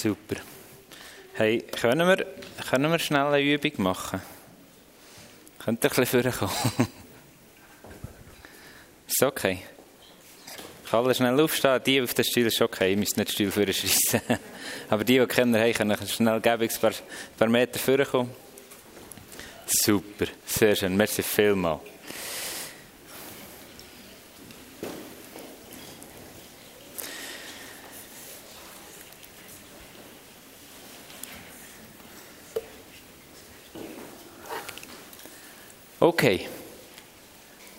Super. Hey, können wir, können wir schnell eine Übung machen? Könnt ihr ein bisschen vorkommen? Ist okay? Ich kann alle schnell aufstehen. Die auf den Stuhl ist okay. Ich muss nicht den Stuhl vorschreissen. Aber die, die kennen haben, können schnell ein paar, paar Meter vorkommen. Super. Sehr schön. Merci vielmals. Okay.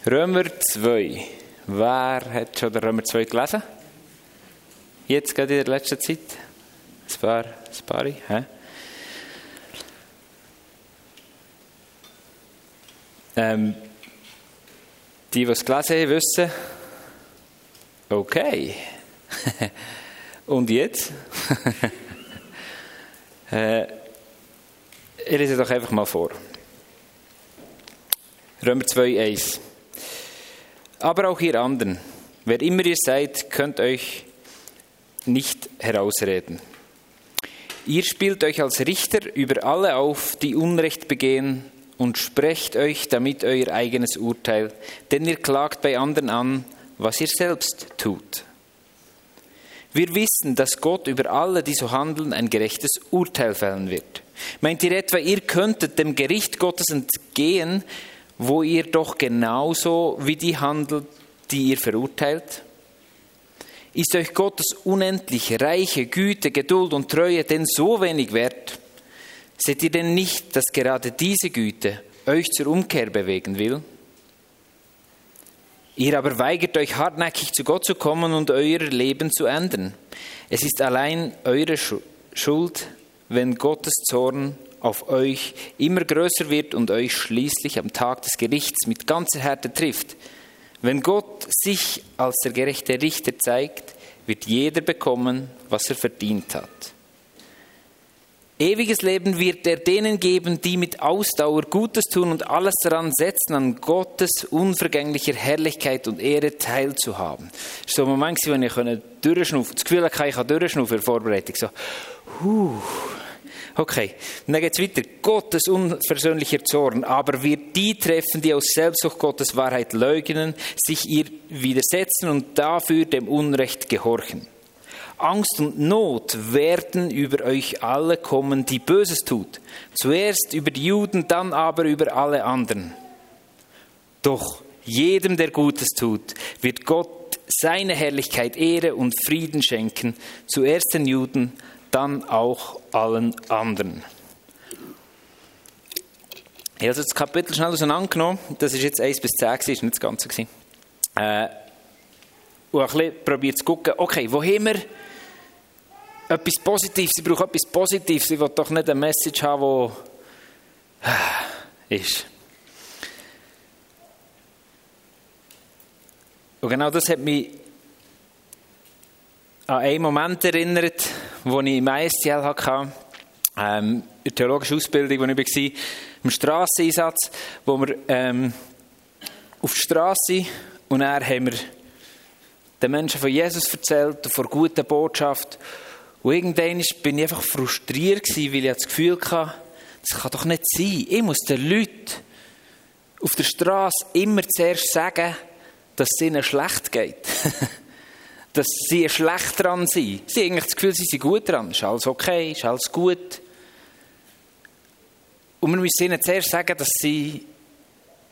Römer 2. Wer hat schon den Römer 2 gelesen? Jetzt gerade in der letzten Zeit? Ein paar, ein paar, hä? Ähm, die, die es gelesen haben, wissen, okay. Und jetzt? äh, ich lese doch einfach mal vor. Römer 2, 1. Aber auch ihr anderen, wer immer ihr seid, könnt euch nicht herausreden. Ihr spielt euch als Richter über alle auf, die Unrecht begehen, und sprecht euch damit euer eigenes Urteil, denn ihr klagt bei anderen an, was ihr selbst tut. Wir wissen, dass Gott über alle, die so handeln, ein gerechtes Urteil fällen wird. Meint ihr etwa, ihr könntet dem Gericht Gottes entgehen, wo ihr doch genauso wie die handelt, die ihr verurteilt? Ist euch Gottes unendlich reiche Güte, Geduld und Treue denn so wenig wert? Seht ihr denn nicht, dass gerade diese Güte euch zur Umkehr bewegen will? Ihr aber weigert euch hartnäckig zu Gott zu kommen und euer Leben zu ändern. Es ist allein eure Schuld, wenn Gottes Zorn auf euch immer größer wird und euch schließlich am Tag des Gerichts mit ganzer Härte trifft. Wenn Gott sich als der gerechte Richter zeigt, wird jeder bekommen, was er verdient hat. Ewiges Leben wird er denen geben, die mit Ausdauer Gutes tun und alles daran setzen, an Gottes unvergänglicher Herrlichkeit und Ehre teilzuhaben. Das war so ein Moment, wo ich durchschnaufen Das Gefühl hatte, ich kann durchschnaufen in der Vorbereitung. So, huh. Okay, und dann geht es weiter. Gottes unversöhnlicher Zorn aber wird die treffen, die aus Selbstsucht Gottes Wahrheit leugnen, sich ihr widersetzen und dafür dem Unrecht gehorchen. Angst und Not werden über euch alle kommen, die Böses tut. Zuerst über die Juden, dann aber über alle anderen. Doch jedem, der Gutes tut, wird Gott seine Herrlichkeit, Ehre und Frieden schenken. Zuerst den Juden, dann auch allen anderen. Ich habe das Kapitel schnell auseinandergenommen. Das ist jetzt 1 bis 10, das war nicht das Ganze. Äh, und ein bisschen probiert zu gucken, okay, wo haben wir etwas Positives, ich brauche etwas Positives, ich will doch nicht eine Message haben, die ist. Und genau das hat mich an einen Moment erinnert, wo ich im ISTL hatte, ähm, in der theologischen Ausbildung, wo ich war, im Strasseneinsatz, wo wir ähm, auf der Straße und dann haben wir den Menschen von Jesus erzählt, von der guten Botschaft und irgendwann bin ich einfach frustriert weil ich das Gefühl hatte, das kann doch nicht sein. Ich muss den Leuten auf der Straße immer zuerst sagen, dass es ihnen schlecht geht. dass sie schlecht dran sind. Sie haben eigentlich das Gefühl, sie sind gut dran. Ist alles okay, ist alles gut. Und wir müssen ihnen zuerst sagen, dass sie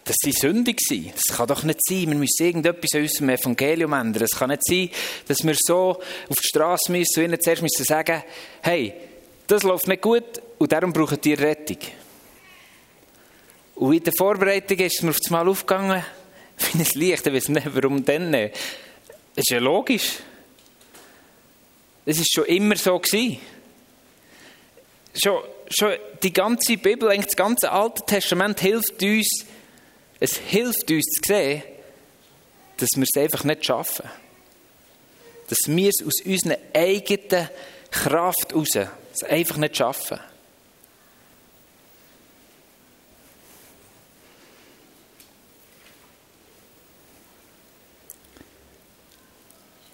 dass sie sündig sind. Das kann doch nicht sein. Wir müssen irgendetwas in unserem Evangelium ändern. Es kann nicht sein, dass wir so auf die Straße müssen und ihnen zuerst müssen sagen, hey, das läuft nicht gut und darum brauchen ihr Rettung. Und in der Vorbereitung ist es mir auf das Mal aufgegangen, wie ein Licht, ich weiß nicht, warum denn nicht. Ist ja logisch. Es ist schon immer so gewesen. Schon, schon die ganze Bibel, das ganze Alte Testament hilft uns, es hilft uns zu sehen, dass wir es einfach nicht schaffen. Dass wir es aus unserer eigenen Kraft heraus einfach nicht schaffen.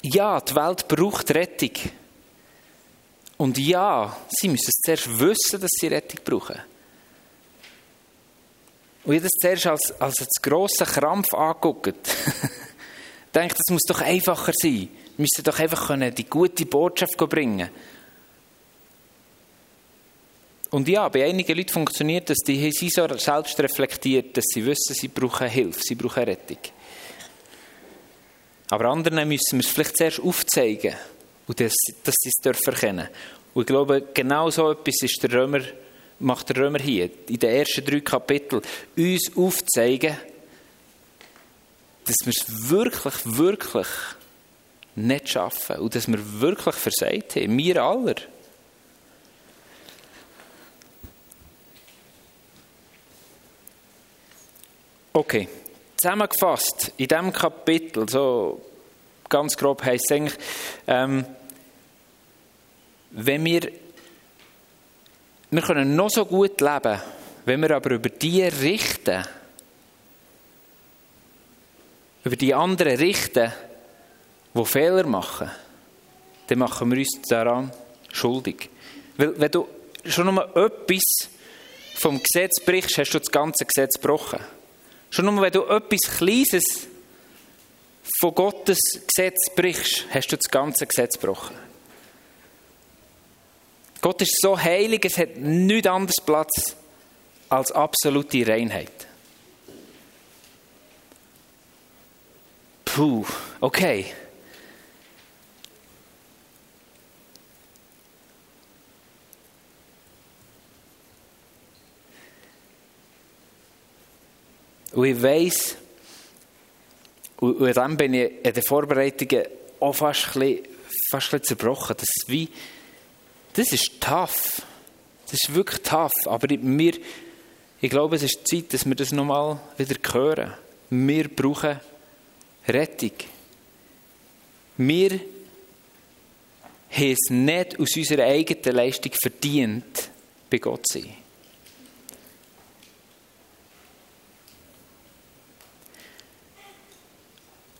Ja, die Welt braucht Rettung. Und ja, sie müssen zuerst wissen, dass sie Rettung brauchen. Und ich das zuerst als, als einen grossen Krampf angeguckt. ich denke, das muss doch einfacher sein. Wir müssen doch einfach können die gute Botschaft bringen Und ja, bei einigen Leuten funktioniert das, die sind so selbst reflektiert, dass sie wissen, sie brauchen Hilfe, sie brauchen Rettung. Aber anderen müssen wir es vielleicht zuerst aufzeigen und dass, dass sie es dürfen erkennen. Und ich glaube, genau so etwas ist der Römer, macht der Römer hier, in den ersten drei Kapiteln, uns aufzeigen, dass wir es wirklich, wirklich nicht schaffen und dass wir wirklich versagt haben. Wir alle. Okay, zusammengefasst, in diesem Kapitel, so ganz grob heisst es eigentlich, ähm, wenn wir, wir können noch so gut leben, wenn wir aber über die richten, über die anderen richten, die Fehler machen, dann machen wir uns daran schuldig. Weil wenn du schon nur etwas vom Gesetz brichst, hast du das ganze Gesetz gebrochen. Schon nur wenn du etwas Kleines von Gottes Gesetz brichst, hast du das ganze Gesetz gebrochen. Gott ist so heilig, es hat nichts anderes Platz als absolute Reinheit. Puh, okay. Und ich weiss, und, und dann bin ich in den Vorbereitungen auch fast ein bisschen, fast ein bisschen zerbrochen. Das ist wie, das ist tough. Das ist wirklich tough. Aber mir, ich glaube, es ist Zeit, dass wir das nochmal wieder hören. Wir brauchen Rettung. Wir haben es nicht aus unserer eigenen Leistung verdient, bei Gott zu sein.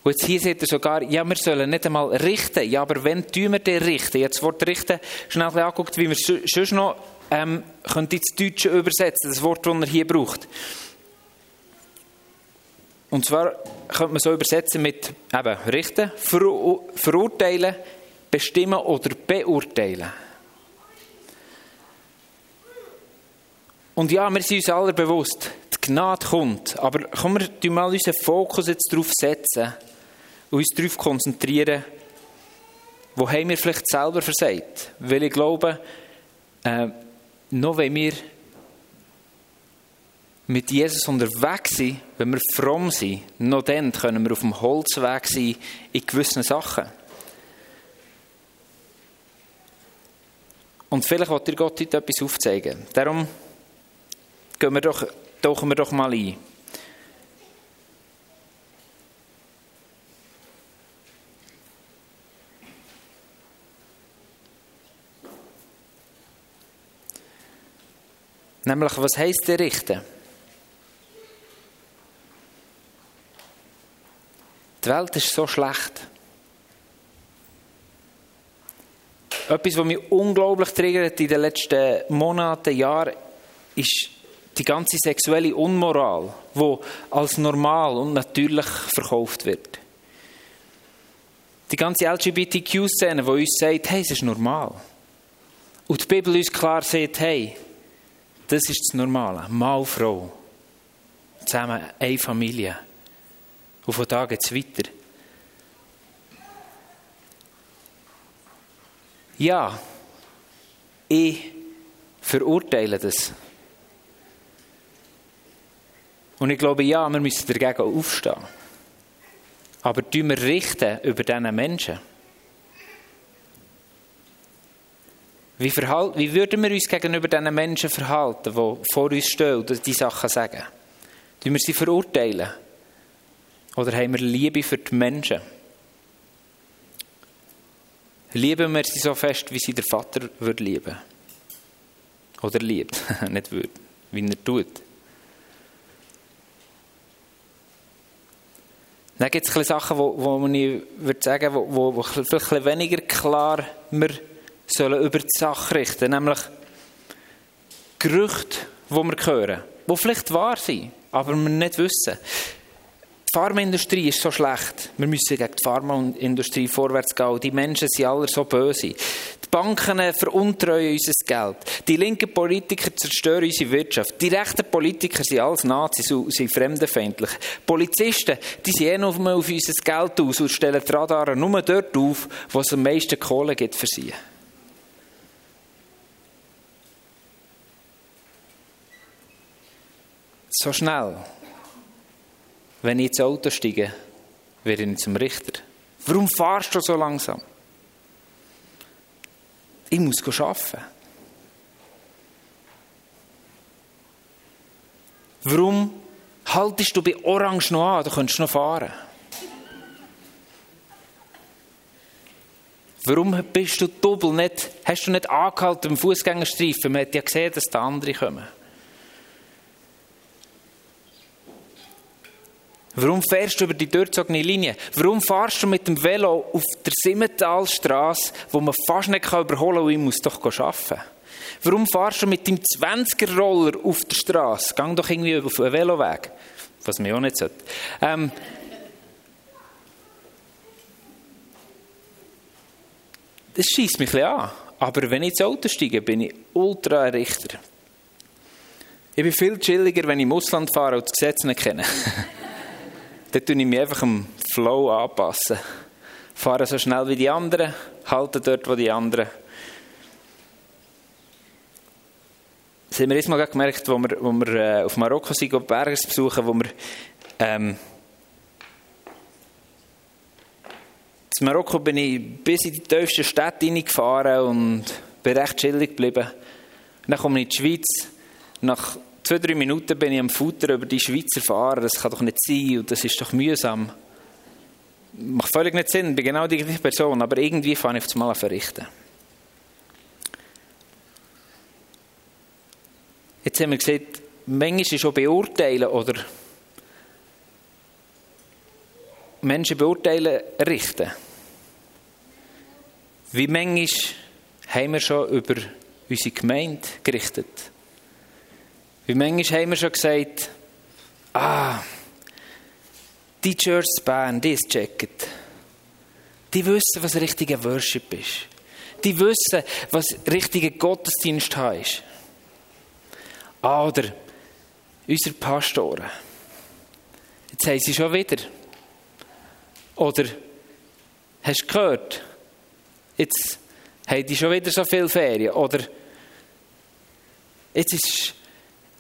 Und jetzt hier seht ihr sogar, ja, wir sollen nicht einmal richten. Ja, aber wenn tun wir den richten? Jetzt das Wort richten schnell angeguckt, wie wir es sonst noch ähm, ins Deutsche übersetzen, das Wort, das er hier braucht. Und zwar könnte man so übersetzen mit eben richten, ver verurteilen, bestimmen oder beurteilen. Und ja, wir sind uns alle bewusst, die Gnade kommt. Aber kommen wir mal unseren Fokus jetzt darauf setzen, und uns darauf konzentrieren, wo haben wir vielleicht selber versagt. Weil ich glaube, äh, noch wenn wir mit Jesus unterwegs sind, wenn wir fromm sind, noch dann können wir auf dem Holzweg sein in gewissen Sachen. Und vielleicht wird dir Gott heute etwas aufzeigen. Darum gehen wir doch, tauchen wir doch mal ein. Nämlich, was heisst der Richten? Die Welt ist so schlecht. Etwas, was mich unglaublich triggert in den letzten Monaten, Jahren, ist die ganze sexuelle Unmoral, die als normal und natürlich verkauft wird. Die ganze LGBTQ-Szene, die uns sagt, hey, es ist normal. Und die Bibel uns klar sagt, hey, das ist das Normale. Mann Frau. Zusammen eine Familie. Und von da geht es weiter. Ja, ich verurteile das. Und ich glaube, ja, wir müssen dagegen aufstehen. Aber tun wir richten über diese Menschen. Wie, verhalten, wie würden wir uns gegenüber diesen Menschen verhalten, die vor uns stehen und diese Sachen sagen? Tun wir sie verurteilen? Oder haben wir Liebe für die Menschen? Lieben wir sie so fest, wie sie der Vater würde lieben? Oder liebt, nicht würde, wie er tut. Dann gibt es Sachen, wo, wo ich würde sagen, wo, wo vielleicht weniger klar wir sollen über die Sache richten, nämlich Gerüchte, die wir hören, die vielleicht wahr sind, aber wir nicht wissen. Die Pharmaindustrie ist so schlecht. Wir müssen gegen die Pharmaindustrie vorwärts gehen. Die Menschen sind alle so böse. Die Banken veruntreuen unser Geld. Die linken Politiker zerstören unsere Wirtschaft. Die rechten Politiker sind alles Nazis und sind fremdenfeindlich. Polizisten, die sind eh nur auf unser Geld aus und stellen die Radare nur dort auf, wo es am meisten Kohle gibt für sie. So schnell wenn ich ins Auto steige, werde ich zum Richter. Warum fahrst du so langsam? Ich muss arbeiten. Warum haltest du bei Orange noch an? Du könntest noch fahren. Warum bist du doppelt nicht, hast du nicht angehalten im Fußgängerstreifen? Man hat ja gesehen, dass da andere kommen. Warum fährst du über die durchzogene Linie? Warum fahrst du mit dem Velo auf der Simmentalstraße, wo man fast nicht überholen kann und ich muss doch arbeiten? Warum fahrst du mit dem 20er-Roller auf der Straße? Gang doch irgendwie auf einen Veloweg. Was mir auch nicht sollte. Ähm, das schießt mich ein bisschen an. Aber wenn ich ins Auto steige, bin ich ultra Richter. Ich bin viel chilliger, wenn ich im Ausland fahre und das Gesetz nicht kenne. Dann tue ich mich einfach am Flow anpassen. Fahre so schnell wie die anderen, halte dort, wo die anderen. Das haben wir jetzt mal gemerkt, wo wir, wo wir äh, auf Marokko sind, Berges besuchen, wo wir ähm, in Marokko bin ich bis in die tiefste Stadt hineingefahren und bin recht chillig geblieben. Dann komme ich in die Schweiz. Nach zwei, drei Minuten bin ich am Futter über die Schweizer fahren. Das kann doch nicht sein und das ist doch mühsam. Macht völlig nicht Sinn, ich bin genau die gleiche Person, aber irgendwie fange ich auf das Mal an verrichten. Jetzt haben wir gesagt, manchmal ist schon beurteilen oder Menschen beurteilen richten. Wie manchmal haben wir schon über unsere Gemeinde gerichtet? Wie manchmal haben wir schon gesagt, ah, die Church Bern, die ist checket. Die wissen, was richtiger Worship ist. Die wissen, was richtiger Gottesdienst ist. Ah, oder unsere Pastoren. Jetzt haben sie schon wieder. Oder hast du gehört? Jetzt haben die schon wieder so viele Ferien. Oder jetzt ist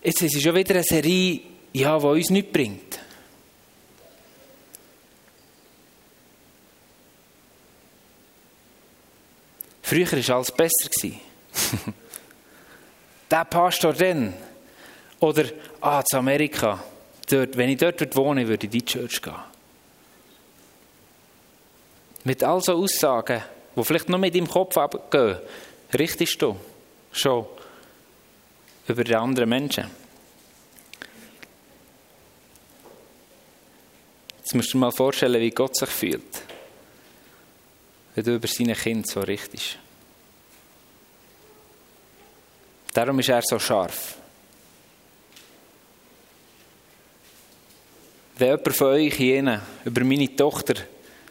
Jetzt ist es schon wieder eine Serie, ja, die uns nichts bringt. Früher war alles besser. Der Pastor dann. Oder, ah, zu Amerika. Dort, wenn ich dort wohne, würde ich in die Church gehen. Mit all so Aussagen, die vielleicht noch mit im Kopf abgehen, richtest du schon über die anderen Menschen. Jetzt musst du dir mal vorstellen, wie Gott sich fühlt, wenn du über seine Kinder so richtest. Darum ist er so scharf. Wenn jemand von euch hier über meine Tochter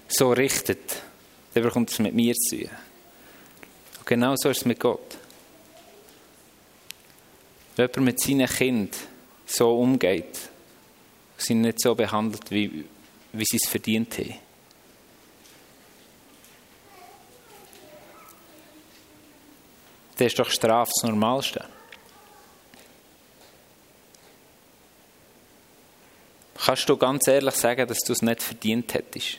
so richtet, dann bekommt es mit mir zu tun. Und genau so ist es mit Gott. Jemand mit seinen Kindern so umgeht, sie nicht so behandelt, wie, wie sie es verdient haben. Das ist doch Strafe das Normalste. Kannst du ganz ehrlich sagen, dass du es nicht verdient hättest?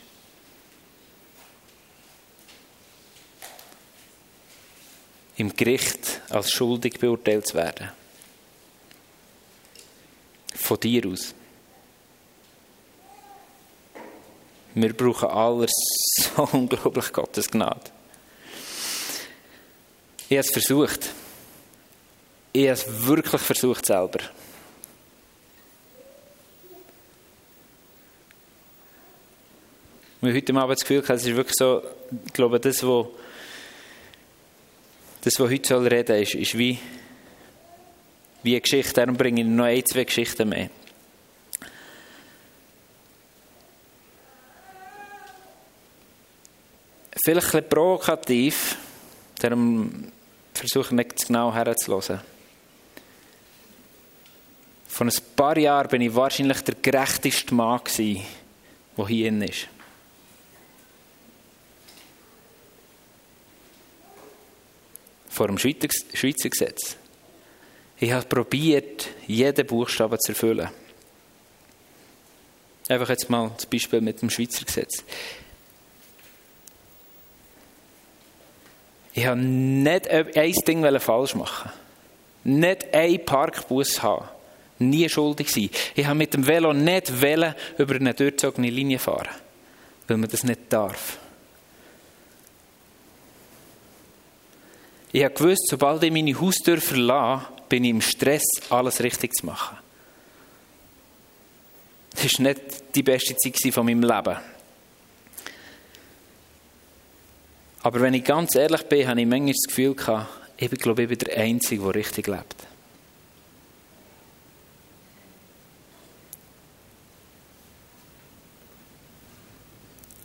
Im Gericht als schuldig beurteilt zu werden. Von dir aus. Wir brauchen alles so unglaublich Gottes Gnade. Ich habe es versucht. Ich habe es wirklich versucht selber. Wir heute Abend das Gefühl, es ist wirklich so, ich glaube, das, was das, was heute soll reden ist, ist wie, wie Geschichte. Darum bringe ich noch ein, zwei Geschichten mehr. Vielleicht ein provokativ, darum versuche ich nicht genau herzuhören. Vor ein paar Jahren bin ich wahrscheinlich der gerechteste Mann, der hier drin ist. Vor dem Schweizer Gesetz. Ich habe probiert, jeden Buchstaben zu erfüllen. Einfach jetzt mal das Beispiel mit dem Schweizer Gesetz. Ich habe nicht ein Ding falsch machen. Nicht ein Parkbus haben. Nie schuldig sein. Ich habe mit dem Velo nicht über eine durchzogene Linie fahren. Weil man das nicht darf. Ich habe gewusst, sobald ich meine Haustür verlasse, bin ich im Stress, alles richtig zu machen. Das war nicht die beste Zeit von meinem Leben. Aber wenn ich ganz ehrlich bin, habe ich manchmal das Gefühl ich glaube, ich bin der Einzige, der richtig lebt.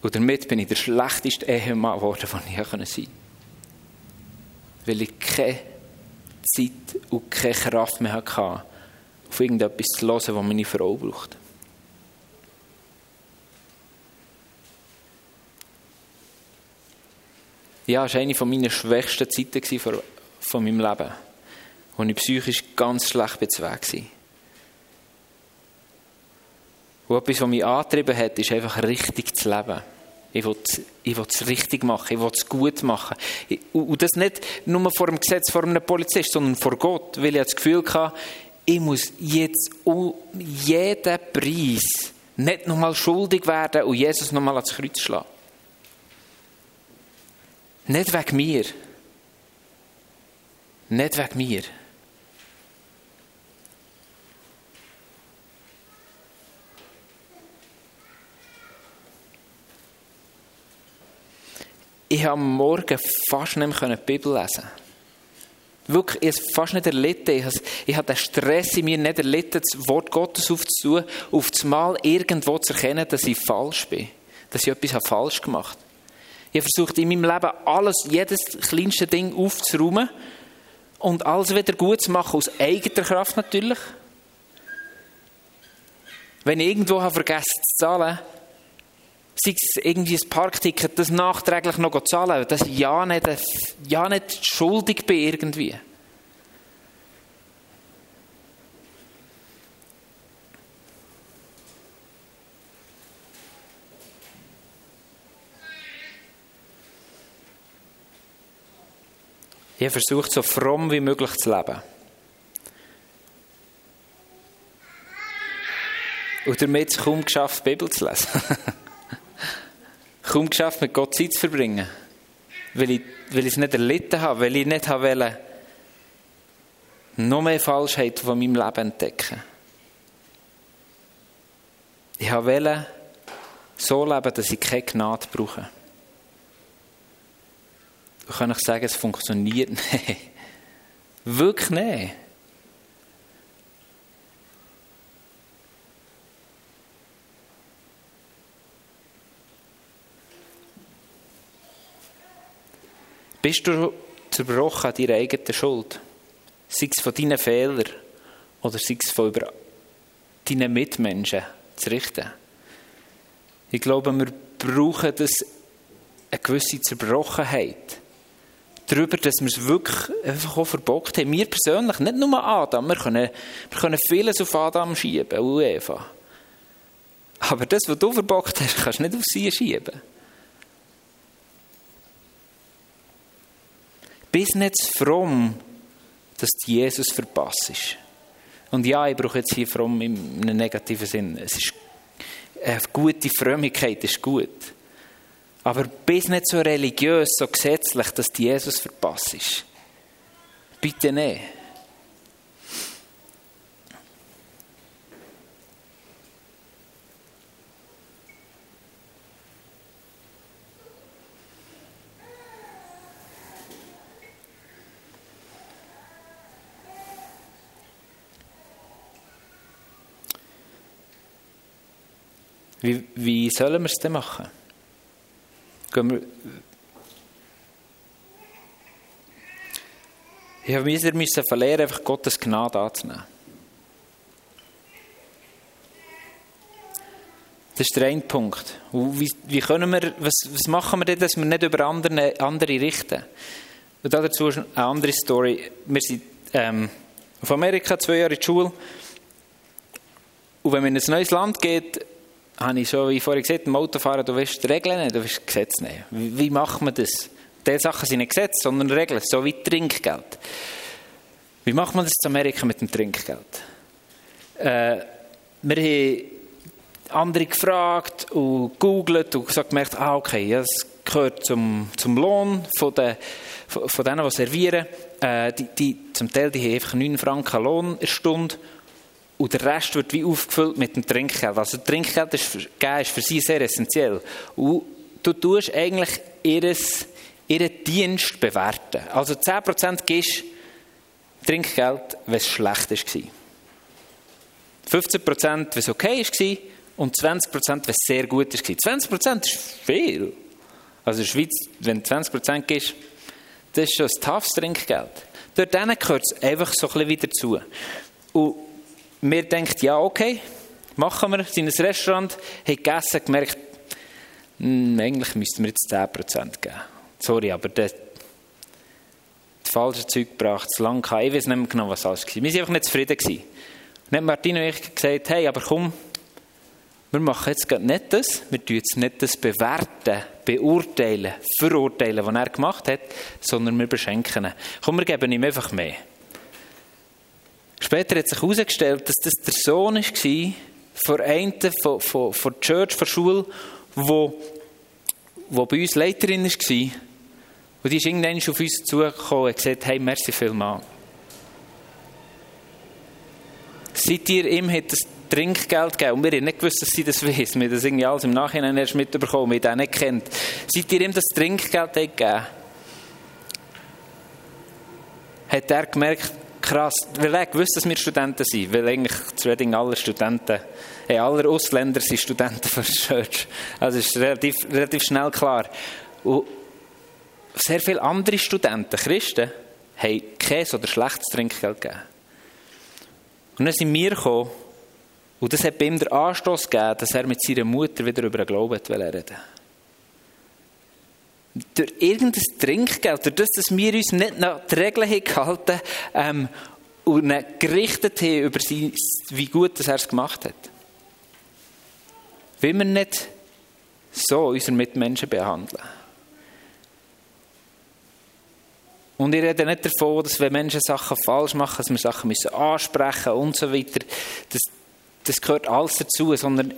Und damit bin ich der schlechteste Ehemann geworden, den ich sein konnte. Weil ich keine Zeit und keine Kraft mehr hatte, auf irgendetwas zu hören, was meine Frau braucht. Ja, es war eine meiner schwächsten Zeiten von meinem Leben, wo ich psychisch ganz schlecht Weg war. Und etwas, was mich angetrieben hat, ist einfach richtig zu leben. Ich will, ich will es richtig machen, ich will es gut machen. Und das nicht nur vor dem Gesetz, vor einem Polizist, sondern vor Gott, weil ich das Gefühl hatte, ich muss jetzt um jeden Preis nicht nochmal schuldig werden und Jesus nochmal ans Kreuz schlagen. Nicht wegen mir. Nicht wegen mir. Ich habe am Morgen fast nicht mehr die Bibel lesen. Wirklich, ich habe es fast nicht erlitten. Ich habe, ich habe den Stress in mir nicht erlitten, das Wort Gottes aufzutun, auf das Mal irgendwo zu erkennen, dass ich falsch bin. Dass ich etwas falsch gemacht habe. Ich habe versucht, in meinem Leben alles, jedes kleinste Ding aufzuräumen und alles wieder gut zu machen, aus eigener Kraft natürlich. Wenn ich irgendwo habe vergessen zu zahlen, sei es irgendwie ein Parkticket, das nachträglich noch zahlen, dass ich ja nicht, ja nicht schuldig bin irgendwie. Ich habe versucht, so fromm wie möglich zu leben. Und damit kaum geschafft, die Bibel zu lesen. kaum geschafft, mit Gott Zeit zu verbringen. Weil ich, weil ich es nicht erlitten habe, weil ich nicht habe wollen, noch mehr Falschheit von meinem Leben entdecken. Ich wollte so leben, dass ich keine Gnade brauche kann ich sagen, es funktioniert nicht. Wirklich nicht. Bist du zerbrochen an deiner eigenen Schuld? Sei es von deinen Fehlern oder sei es von über deinen Mitmenschen zu richten? Ich glaube, wir brauchen das, eine gewisse Zerbrochenheit darüber, dass wir es wirklich einfach auch verbockt haben. Wir persönlich, nicht nur Adam, wir können, wir können vieles auf Adam schieben und Eva. Aber das, was du verbockt hast, kannst du nicht auf sie schieben. Bist nicht fromm, dass du Jesus verpasst. Und ja, ich brauche jetzt hier fromm in einem negativen Sinn. Es ist eine gute Frömmigkeit ist gut. Aber bist nicht so religiös, so gesetzlich, dass du Jesus verpasst. Bitte nicht. Wie, wie sollen wir es denn machen? Ich habe wieder müssen verlieren, einfach Gottes Gnade anzunehmen. Das ist der eine Punkt. wie, wie können wir, was, was machen wir denn, dass wir nicht über andere, andere richten? Und dazu eine andere Story. Wir sind ähm, auf Amerika zwei Jahre in die Schule. Und wenn man in ein neues Land geht, habe ich schon, wie vorhin gesagt, im Autofahren, du die Regeln nicht, du weißt Gesetze nicht. Wie, wie macht man das? Diese Sachen sind nicht Gesetze, sondern Regeln, so wie Trinkgeld. Wie macht man das in Amerika mit dem Trinkgeld? Äh, wir haben andere gefragt und gegoogelt und gesagt, gemerkt, ah, okay, das gehört zum, zum Lohn von, den, von, von denen, die servieren. Äh, die, die, zum Teil die haben einfach 9 Franken Lohn in Stunde und der Rest wird wie aufgefüllt mit dem Trinkgeld. Also Trinkgeld ist für, ist für sie sehr essentiell. Und du tust eigentlich ihres, ihren Dienst bewerten. Also 10% gibst Trinkgeld, wenn es schlecht war. 15% wenn es okay war und 20% wenn es sehr gut war. 20% ist viel. Also in der Schweiz, wenn du 20% gibst, das ist schon ein toughes Trinkgeld. Dort gehört es einfach so ein bisschen wieder zu. Und wir denken, ja, okay, machen wir, sind in ein Restaurant, haben gegessen, gemerkt, hm, eigentlich müssten wir jetzt 10% geben. Sorry, aber das, das falsche Zeug gebracht, zu lang gehabt. Ich weiß nicht mehr genau, was alles war. Wir waren einfach nicht zufrieden. Gewesen. dann hat Martino und ich gesagt, hey, aber komm, wir machen jetzt nicht das, wir tun jetzt nicht das bewerten, beurteilen, verurteilen, was er gemacht hat, sondern wir beschenken ihn. Komm, wir geben ihm einfach mehr. Später hat sich herausgestellt, dass das der Sohn war von einer von, von, von der Church, von der Schule, wo, wo bei uns Leiterin war. Und die ist irgendwann auf uns zugekommen und gesagt, hey, merci vielmals. Seit ihr ihm hat das Trinkgeld gegeben und wir haben nicht gewusst, dass sie das weiß. Wir haben das irgendwie alles im Nachhinein erst mitbekommen, wir haben ihn nicht kennt. Seit ihr ihm das Trinkgeld gegeben hat er gemerkt, krass, weil er gewusst, dass wir Studenten sind, weil eigentlich zu Reading alle Studenten, hey, alle Ausländer sind Studenten von der Church. Also ist relativ, relativ schnell klar. Und sehr viele andere Studenten, Christen, haben kein oder schlechtes Trinkgeld gegeben. Und dann sind wir gekommen, und das hat bei ihm den Anstoß gegeben, dass er mit seiner Mutter wieder über den Glauben reden wollte. Durch irgendein Trinkgeld, durch das, dass wir uns nicht nach die Regeln gehalten ähm, und gerichtet haben über sie, wie gut er es gemacht hat. Will wir nicht so unsere Mitmenschen behandeln? Und ich rede nicht davon, dass wenn Menschen Sachen falsch machen, dass wir Sachen müssen ansprechen und so weiter. Das, das gehört alles dazu, sondern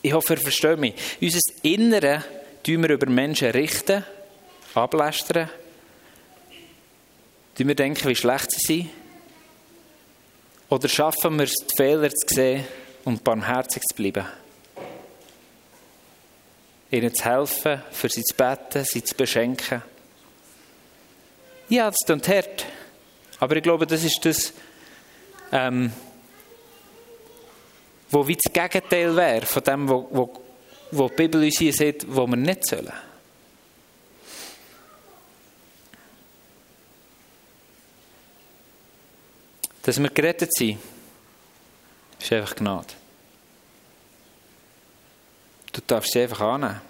ich hoffe, ihr versteht mich. Unser Innere tun wir über Menschen richten, ablästern, tun wir denken, wie schlecht sie sind. Oder schaffen wir es, die Fehler zu sehen und barmherzig zu bleiben? Ihnen zu helfen, für sie zu beten, sie zu beschenken. Ja, das tut hart. Aber ich glaube, das ist das, ähm, wo wie das Gegenteil wäre von dem, wo, wo, die Bibel uns hier sagt, wo wir nicht sollen. Dass wir gerettet sind, ist einfach Gnade. Du darfst sie einfach annehmen.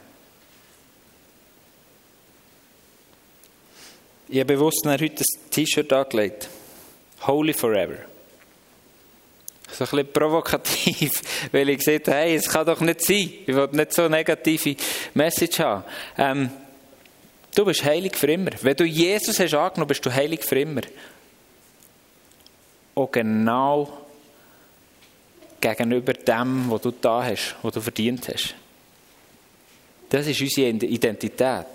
Ich habe bewusst heute ein T-Shirt angelegt. Holy Forever. So ein bisschen provokativ, weil ich gesagt hey, es kann doch nicht sein. Ich will nicht so eine negative Message haben. Ähm, du bist heilig für immer. Wenn du Jesus hast angenommen, bist du heilig für immer. Und genau gegenüber dem, was du da hast, was du verdient hast. Das ist unsere Identität.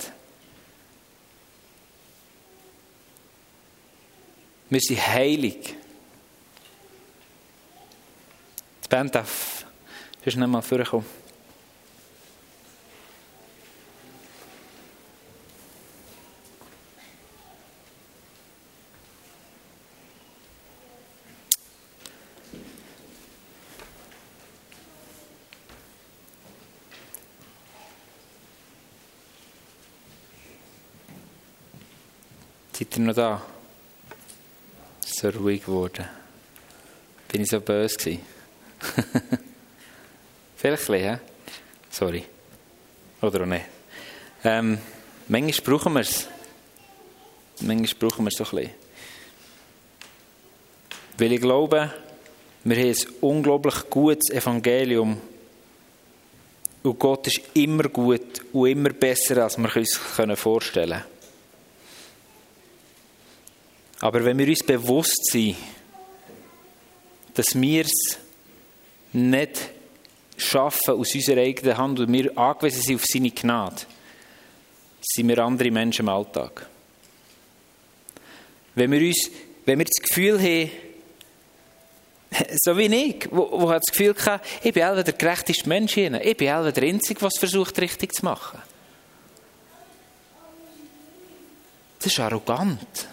Wir sind heilig. Die Band darf sonst nicht mal vorkommen. Seid ihr noch da? So ruhig geworden. Bin ich so böse gewesen? Vielleicht ein bisschen, he? Sorry. Oder auch nicht. Ähm, manchmal brauchen wir es. Manchmal brauchen wir es so ein bisschen. Weil ich glaube, wir haben ein unglaublich gutes Evangelium. Und Gott ist immer gut und immer besser, als wir uns vorstellen können. Aber wenn wir uns bewusst sind, dass wir es nicht schaffen aus unserer eigenen Hand und wir angewiesen sind auf seine Gnade, sind wir andere Menschen im Alltag. Wenn wir, uns, wenn wir das Gefühl haben, so wie ich, wo, wo hat das Gefühl hatte, ich bin der gerechteste Mensch hier. Ich bin der Einzige, es versucht, richtig zu machen. Das ist arrogant.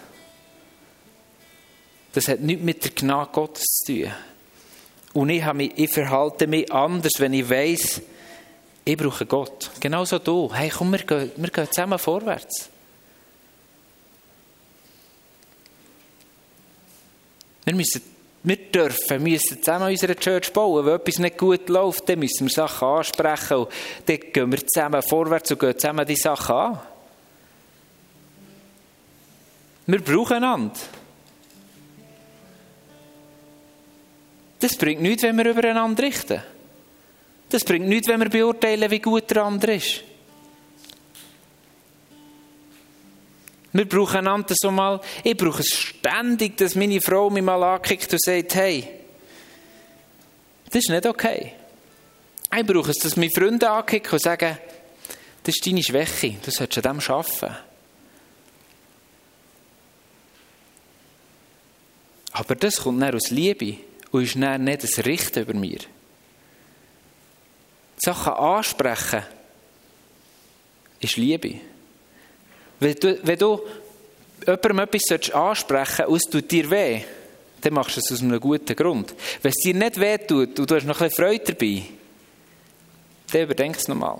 Das hat nichts mit der Gnade Gottes zu tun. Und ich, mich, ich verhalte mich anders, wenn ich weiß, ich brauche Gott. Genauso du. Hey, komm, wir gehen, wir gehen zusammen vorwärts. Wir müssen wir dürfen, müssen zusammen unsere Church bauen. Wenn etwas nicht gut läuft, dann müssen wir Sachen ansprechen. Und dann gehen wir zusammen vorwärts und gehen zusammen die Sachen an. Wir brauchen einander. Das bringt nichts, wenn wir übereinander richten. Das bringt nichts, wenn wir beurteilen, wie gut der andere ist. Wir brauchen einander so mal, ich brauche es ständig, dass meine Frau mich mal ankickt und sagt, hey, das ist nicht okay. Ich brauche es, dass meine Freunde ankicken und sagen, das ist deine Schwäche, du solltest an dem arbeiten. Aber das kommt nicht aus Liebe und ist dann nicht das Richten über mir. Sachen ansprechen ist Liebe. Wenn du, wenn du jemandem etwas ansprechen sollst und es tut dir weh, dann machst du es aus einem guten Grund. Wenn es dir nicht weh tut und du hast noch ein bisschen Freude dabei, dann überdenk es nochmal.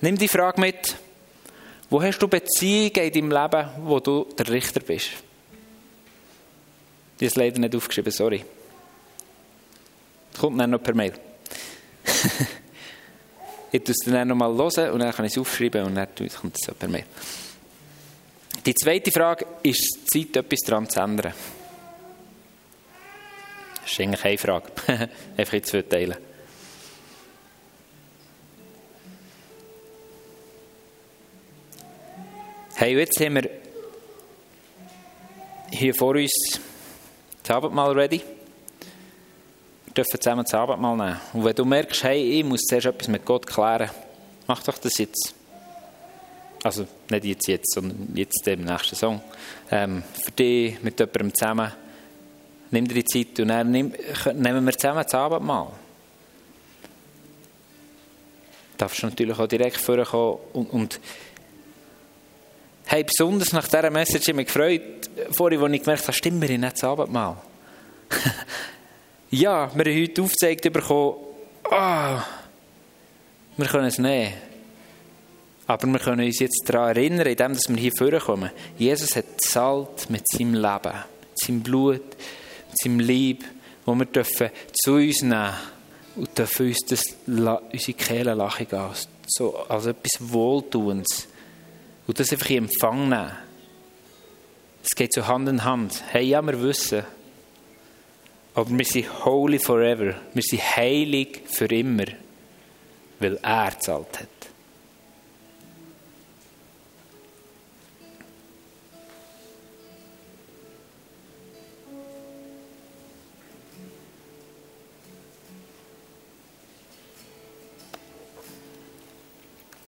Nimm die Frage mit, wo hast du Beziehungen in deinem Leben, wo du der Richter bist? Die ist leider nicht aufgeschrieben, sorry. Das kommt dann noch per Mail. ich tue es dann noch mal hören und dann kann ich es aufschreiben und dann kommt es per Mail. Die zweite Frage ist Zeit, etwas daran zu ändern. Das ist eigentlich eine Frage. Einfach in zwei Teilen. Hey, jetzt haben wir hier vor uns das Abendmahl ready. Wir dürfen zusammen das Abendmahl nehmen. Und wenn du merkst, hey, ich muss zuerst etwas mit Gott klären, mach doch das jetzt. Also nicht jetzt, jetzt sondern jetzt im nächsten Song. Ähm, für dich, mit jemandem zusammen. Nimm dir die Zeit und dann nehmen wir zusammen das Abendmahl. Du darfst natürlich auch direkt vorkommen und, und Hey, besonders nach dieser Message habe ich mich gefreut, vorhin, als ich gemerkt habe, stimmt mir nicht das Abendmahl. ja, wir haben heute aufgezeigt bekommen, ah, wir können es nehmen. Aber wir können uns jetzt daran erinnern, indem wir hier vorkommen. Jesus hat zahlt mit seinem Leben, mit seinem Blut, mit seinem Lieb, wo wir dürfen zu uns nehmen und dürfen uns das, unsere Kehle lachen gehen. So, also etwas Wohltuendes und das einfach in Empfang nehmen. Es geht so Hand in Hand. Hey, ja, wir wissen. Aber wir sind holy forever. Wir sind heilig für immer. Weil er zahlt hat.